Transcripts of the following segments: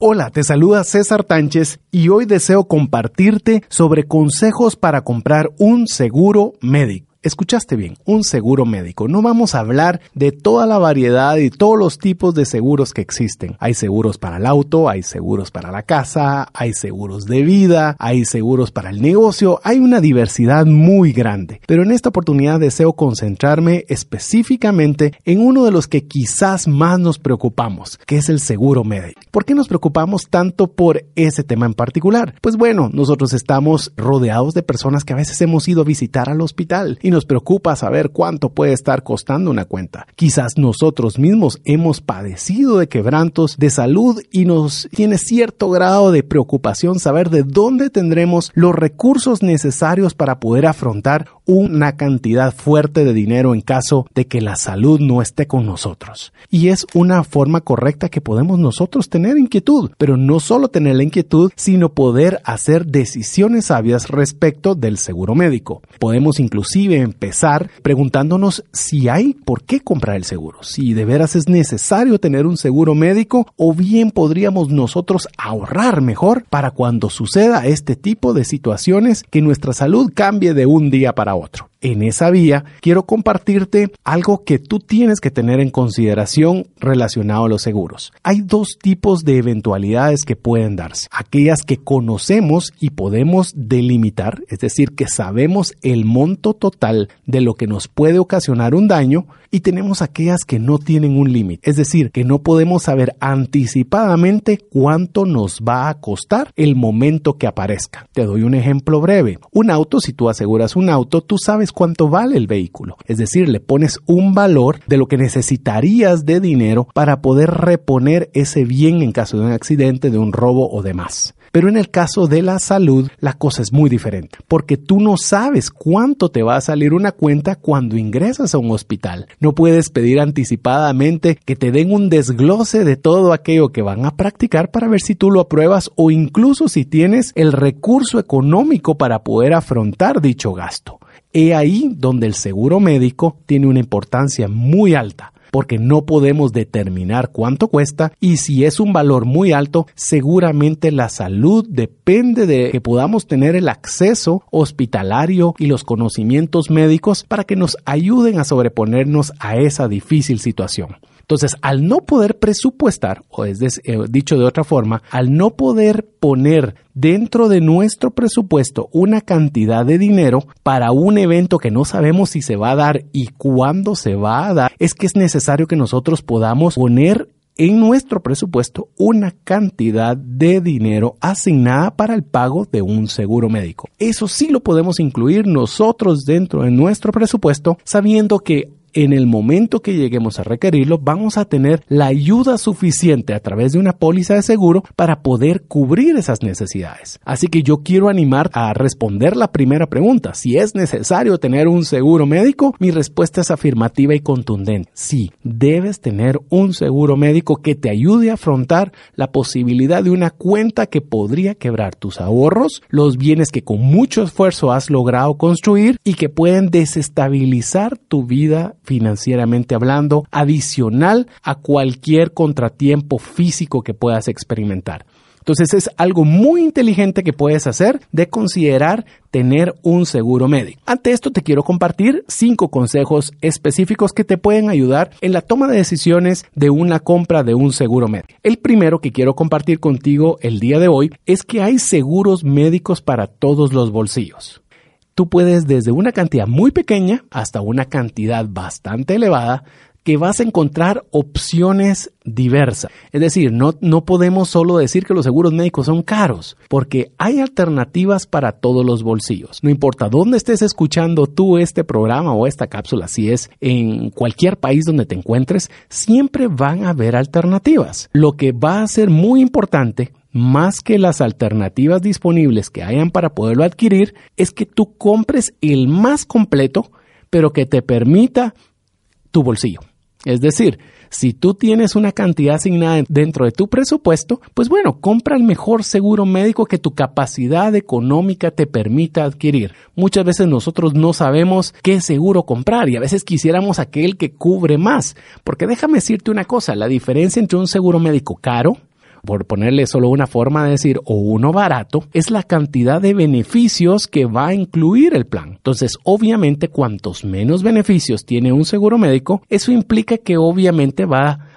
Hola, te saluda César Tánchez y hoy deseo compartirte sobre consejos para comprar un seguro médico. Escuchaste bien, un seguro médico. No vamos a hablar de toda la variedad y todos los tipos de seguros que existen. Hay seguros para el auto, hay seguros para la casa, hay seguros de vida, hay seguros para el negocio, hay una diversidad muy grande. Pero en esta oportunidad deseo concentrarme específicamente en uno de los que quizás más nos preocupamos, que es el seguro médico. ¿Por qué nos preocupamos tanto por ese tema en particular? Pues bueno, nosotros estamos rodeados de personas que a veces hemos ido a visitar al hospital y nos preocupa saber cuánto puede estar costando una cuenta. Quizás nosotros mismos hemos padecido de quebrantos de salud y nos tiene cierto grado de preocupación saber de dónde tendremos los recursos necesarios para poder afrontar una cantidad fuerte de dinero en caso de que la salud no esté con nosotros. Y es una forma correcta que podemos nosotros tener inquietud, pero no solo tener la inquietud, sino poder hacer decisiones sabias respecto del seguro médico. Podemos inclusive empezar preguntándonos si hay por qué comprar el seguro, si de veras es necesario tener un seguro médico o bien podríamos nosotros ahorrar mejor para cuando suceda este tipo de situaciones que nuestra salud cambie de un día para otro outro. En esa vía, quiero compartirte algo que tú tienes que tener en consideración relacionado a los seguros. Hay dos tipos de eventualidades que pueden darse. Aquellas que conocemos y podemos delimitar, es decir, que sabemos el monto total de lo que nos puede ocasionar un daño y tenemos aquellas que no tienen un límite, es decir, que no podemos saber anticipadamente cuánto nos va a costar el momento que aparezca. Te doy un ejemplo breve. Un auto, si tú aseguras un auto, tú sabes cuánto vale el vehículo. Es decir, le pones un valor de lo que necesitarías de dinero para poder reponer ese bien en caso de un accidente, de un robo o demás. Pero en el caso de la salud, la cosa es muy diferente, porque tú no sabes cuánto te va a salir una cuenta cuando ingresas a un hospital. No puedes pedir anticipadamente que te den un desglose de todo aquello que van a practicar para ver si tú lo apruebas o incluso si tienes el recurso económico para poder afrontar dicho gasto. He ahí donde el seguro médico tiene una importancia muy alta porque no podemos determinar cuánto cuesta y si es un valor muy alto, seguramente la salud depende de que podamos tener el acceso hospitalario y los conocimientos médicos para que nos ayuden a sobreponernos a esa difícil situación. Entonces, al no poder presupuestar, o es eh, dicho de otra forma, al no poder poner dentro de nuestro presupuesto una cantidad de dinero para un evento que no sabemos si se va a dar y cuándo se va a dar, es que es necesario que nosotros podamos poner en nuestro presupuesto una cantidad de dinero asignada para el pago de un seguro médico. Eso sí lo podemos incluir nosotros dentro de nuestro presupuesto sabiendo que en el momento que lleguemos a requerirlo, vamos a tener la ayuda suficiente a través de una póliza de seguro para poder cubrir esas necesidades. Así que yo quiero animar a responder la primera pregunta. Si es necesario tener un seguro médico, mi respuesta es afirmativa y contundente. Sí, debes tener un seguro médico que te ayude a afrontar la posibilidad de una cuenta que podría quebrar tus ahorros, los bienes que con mucho esfuerzo has logrado construir y que pueden desestabilizar tu vida financieramente hablando, adicional a cualquier contratiempo físico que puedas experimentar. Entonces es algo muy inteligente que puedes hacer de considerar tener un seguro médico. Ante esto te quiero compartir cinco consejos específicos que te pueden ayudar en la toma de decisiones de una compra de un seguro médico. El primero que quiero compartir contigo el día de hoy es que hay seguros médicos para todos los bolsillos tú puedes desde una cantidad muy pequeña hasta una cantidad bastante elevada que vas a encontrar opciones diversas. Es decir, no, no podemos solo decir que los seguros médicos son caros, porque hay alternativas para todos los bolsillos. No importa dónde estés escuchando tú este programa o esta cápsula, si es en cualquier país donde te encuentres, siempre van a haber alternativas. Lo que va a ser muy importante más que las alternativas disponibles que hayan para poderlo adquirir, es que tú compres el más completo, pero que te permita tu bolsillo. Es decir, si tú tienes una cantidad asignada dentro de tu presupuesto, pues bueno, compra el mejor seguro médico que tu capacidad económica te permita adquirir. Muchas veces nosotros no sabemos qué seguro comprar y a veces quisiéramos aquel que cubre más. Porque déjame decirte una cosa, la diferencia entre un seguro médico caro por ponerle solo una forma de decir, o uno barato, es la cantidad de beneficios que va a incluir el plan. Entonces, obviamente, cuantos menos beneficios tiene un seguro médico, eso implica que obviamente va a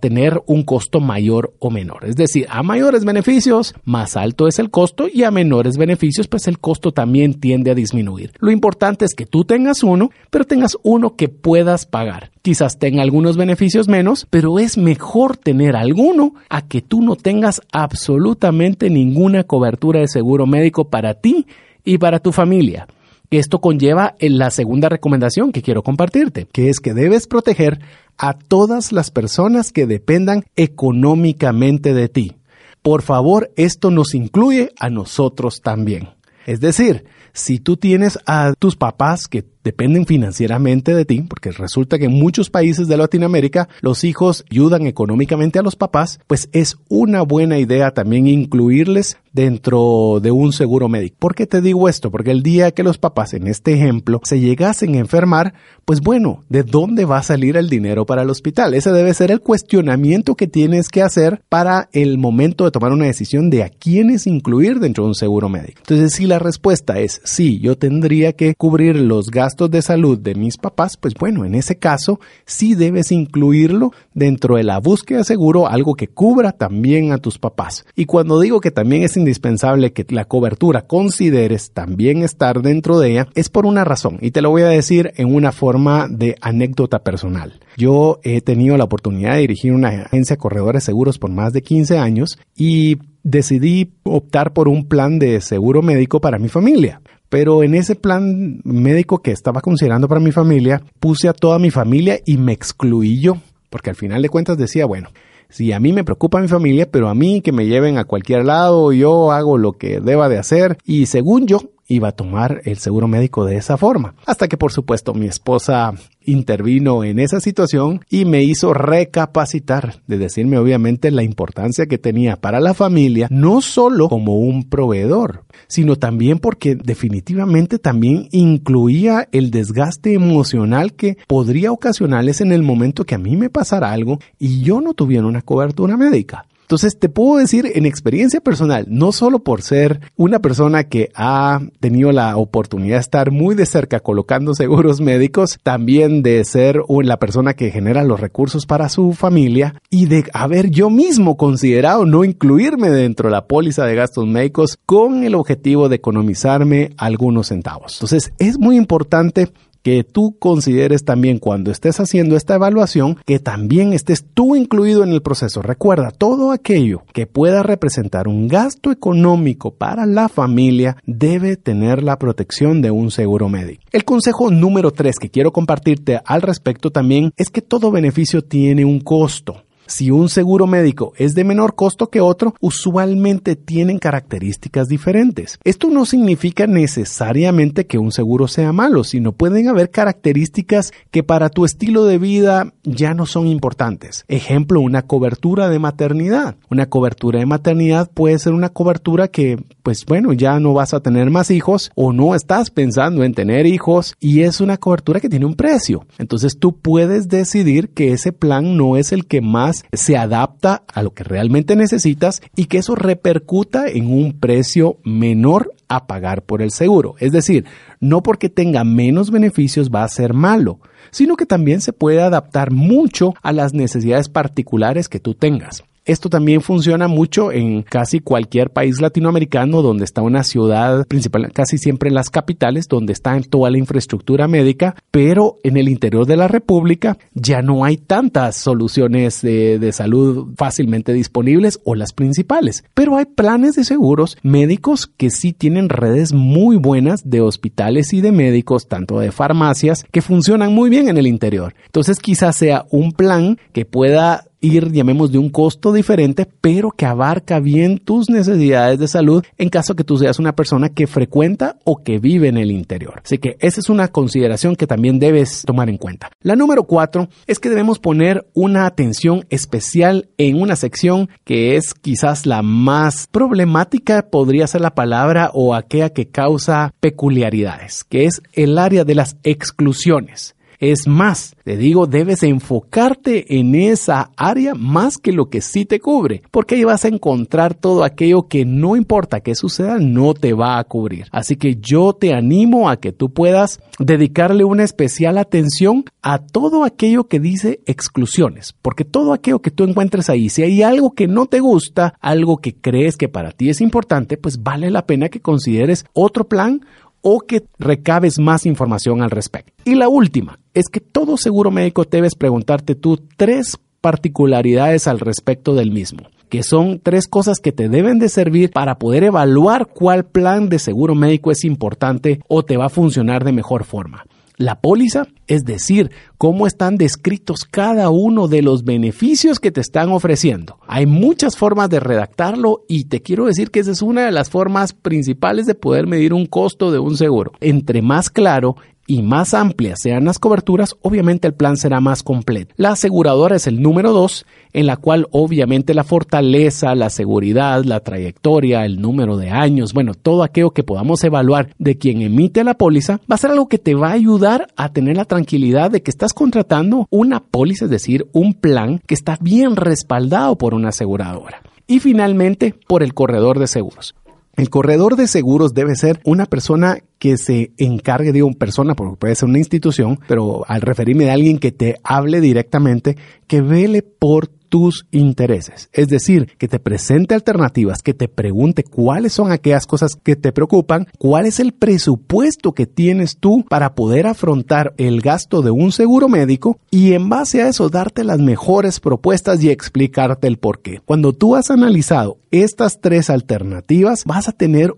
tener un costo mayor o menor. Es decir, a mayores beneficios, más alto es el costo y a menores beneficios, pues el costo también tiende a disminuir. Lo importante es que tú tengas uno, pero tengas uno que puedas pagar. Quizás tenga algunos beneficios menos, pero es mejor tener alguno a que tú no tengas absolutamente ninguna cobertura de seguro médico para ti y para tu familia. Esto conlleva en la segunda recomendación que quiero compartirte, que es que debes proteger a todas las personas que dependan económicamente de ti. Por favor, esto nos incluye a nosotros también. Es decir, si tú tienes a tus papás que dependen financieramente de ti, porque resulta que en muchos países de Latinoamérica los hijos ayudan económicamente a los papás, pues es una buena idea también incluirles dentro de un seguro médico. ¿Por qué te digo esto? Porque el día que los papás, en este ejemplo, se llegasen a enfermar, pues bueno, ¿de dónde va a salir el dinero para el hospital? Ese debe ser el cuestionamiento que tienes que hacer para el momento de tomar una decisión de a quiénes incluir dentro de un seguro médico. Entonces, si la respuesta es sí, yo tendría que cubrir los gastos de salud de mis papás, pues bueno, en ese caso sí debes incluirlo dentro de la búsqueda de seguro, algo que cubra también a tus papás. Y cuando digo que también es indispensable que la cobertura consideres también estar dentro de ella, es por una razón, y te lo voy a decir en una forma de anécdota personal. Yo he tenido la oportunidad de dirigir una agencia de corredores seguros por más de 15 años y decidí optar por un plan de seguro médico para mi familia. Pero en ese plan médico que estaba considerando para mi familia, puse a toda mi familia y me excluí yo, porque al final de cuentas decía, bueno, si a mí me preocupa mi familia, pero a mí que me lleven a cualquier lado, yo hago lo que deba de hacer y según yo iba a tomar el seguro médico de esa forma. Hasta que por supuesto mi esposa intervino en esa situación y me hizo recapacitar de decirme obviamente la importancia que tenía para la familia, no solo como un proveedor, sino también porque definitivamente también incluía el desgaste emocional que podría ocasionarles en el momento que a mí me pasara algo y yo no tuviera una cobertura médica. Entonces te puedo decir en experiencia personal, no solo por ser una persona que ha tenido la oportunidad de estar muy de cerca colocando seguros médicos, también de ser la persona que genera los recursos para su familia y de haber yo mismo considerado no incluirme dentro de la póliza de gastos médicos con el objetivo de economizarme algunos centavos. Entonces es muy importante que tú consideres también cuando estés haciendo esta evaluación que también estés tú incluido en el proceso. Recuerda, todo aquello que pueda representar un gasto económico para la familia debe tener la protección de un seguro médico. El consejo número 3 que quiero compartirte al respecto también es que todo beneficio tiene un costo. Si un seguro médico es de menor costo que otro, usualmente tienen características diferentes. Esto no significa necesariamente que un seguro sea malo, sino pueden haber características que para tu estilo de vida ya no son importantes. Ejemplo, una cobertura de maternidad. Una cobertura de maternidad puede ser una cobertura que, pues bueno, ya no vas a tener más hijos o no estás pensando en tener hijos y es una cobertura que tiene un precio. Entonces tú puedes decidir que ese plan no es el que más se adapta a lo que realmente necesitas y que eso repercuta en un precio menor a pagar por el seguro. Es decir, no porque tenga menos beneficios va a ser malo, sino que también se puede adaptar mucho a las necesidades particulares que tú tengas. Esto también funciona mucho en casi cualquier país latinoamericano donde está una ciudad principal, casi siempre en las capitales, donde está toda la infraestructura médica, pero en el interior de la República ya no hay tantas soluciones de, de salud fácilmente disponibles o las principales. Pero hay planes de seguros médicos que sí tienen redes muy buenas de hospitales y de médicos, tanto de farmacias, que funcionan muy bien en el interior. Entonces quizás sea un plan que pueda ir, llamemos, de un costo diferente, pero que abarca bien tus necesidades de salud en caso que tú seas una persona que frecuenta o que vive en el interior. Así que esa es una consideración que también debes tomar en cuenta. La número cuatro es que debemos poner una atención especial en una sección que es quizás la más problemática, podría ser la palabra, o aquella que causa peculiaridades, que es el área de las exclusiones. Es más, te digo, debes enfocarte en esa área más que lo que sí te cubre, porque ahí vas a encontrar todo aquello que no importa que suceda, no te va a cubrir. Así que yo te animo a que tú puedas dedicarle una especial atención a todo aquello que dice exclusiones, porque todo aquello que tú encuentres ahí, si hay algo que no te gusta, algo que crees que para ti es importante, pues vale la pena que consideres otro plan o que recabes más información al respecto. Y la última es que todo seguro médico debes preguntarte tú tres particularidades al respecto del mismo que son tres cosas que te deben de servir para poder evaluar cuál plan de seguro médico es importante o te va a funcionar de mejor forma la póliza, es decir, cómo están descritos cada uno de los beneficios que te están ofreciendo. Hay muchas formas de redactarlo y te quiero decir que esa es una de las formas principales de poder medir un costo de un seguro. Entre más claro y más amplias sean las coberturas, obviamente el plan será más completo. La aseguradora es el número dos, en la cual obviamente la fortaleza, la seguridad, la trayectoria, el número de años, bueno, todo aquello que podamos evaluar de quien emite la póliza, va a ser algo que te va a ayudar a tener la tranquilidad de que estás contratando una póliza, es decir, un plan que está bien respaldado por una aseguradora. Y finalmente, por el corredor de seguros. El corredor de seguros debe ser una persona que se encargue, una persona, porque puede ser una institución, pero al referirme a alguien que te hable directamente, que vele por tus intereses. Es decir, que te presente alternativas, que te pregunte cuáles son aquellas cosas que te preocupan, cuál es el presupuesto que tienes tú para poder afrontar el gasto de un seguro médico y en base a eso darte las mejores propuestas y explicarte el por qué. Cuando tú has analizado estas tres alternativas, vas a tener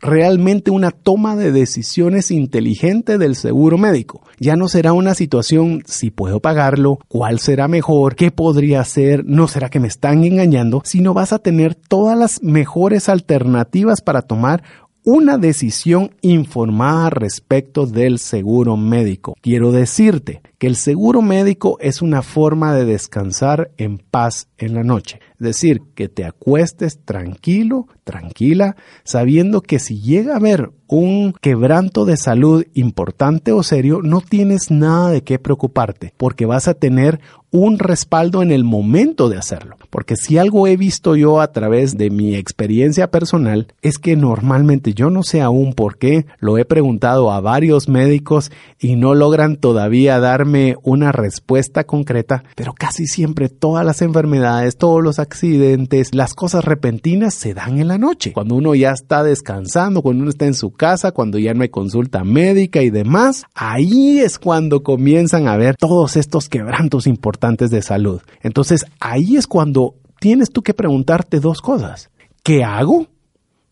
realmente una toma de decisiones inteligente del seguro médico. Ya no será una situación si puedo pagarlo, cuál será mejor, qué podría hacer, no será que me están engañando, sino vas a tener todas las mejores alternativas para tomar una decisión informada respecto del seguro médico. Quiero decirte que el seguro médico es una forma de descansar en paz en la noche. Es decir, que te acuestes tranquilo, tranquila, sabiendo que si llega a haber un quebranto de salud importante o serio, no tienes nada de qué preocuparte, porque vas a tener un respaldo en el momento de hacerlo. Porque si algo he visto yo a través de mi experiencia personal, es que normalmente yo no sé aún por qué, lo he preguntado a varios médicos y no logran todavía darme una respuesta concreta, pero casi siempre todas las enfermedades, todos los accidentes, las cosas repentinas se dan en la noche. Cuando uno ya está descansando, cuando uno está en su casa, cuando ya no hay consulta médica y demás, ahí es cuando comienzan a ver todos estos quebrantos importantes de salud. Entonces ahí es cuando tienes tú que preguntarte dos cosas. ¿Qué hago?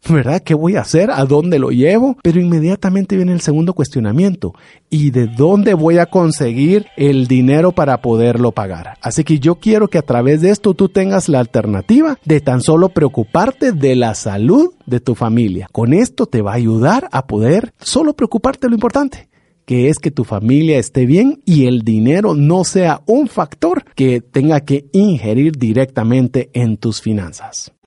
¿Verdad? ¿Qué voy a hacer? ¿A dónde lo llevo? Pero inmediatamente viene el segundo cuestionamiento. ¿Y de dónde voy a conseguir el dinero para poderlo pagar? Así que yo quiero que a través de esto tú tengas la alternativa de tan solo preocuparte de la salud de tu familia. Con esto te va a ayudar a poder solo preocuparte de lo importante que es que tu familia esté bien y el dinero no sea un factor que tenga que ingerir directamente en tus finanzas.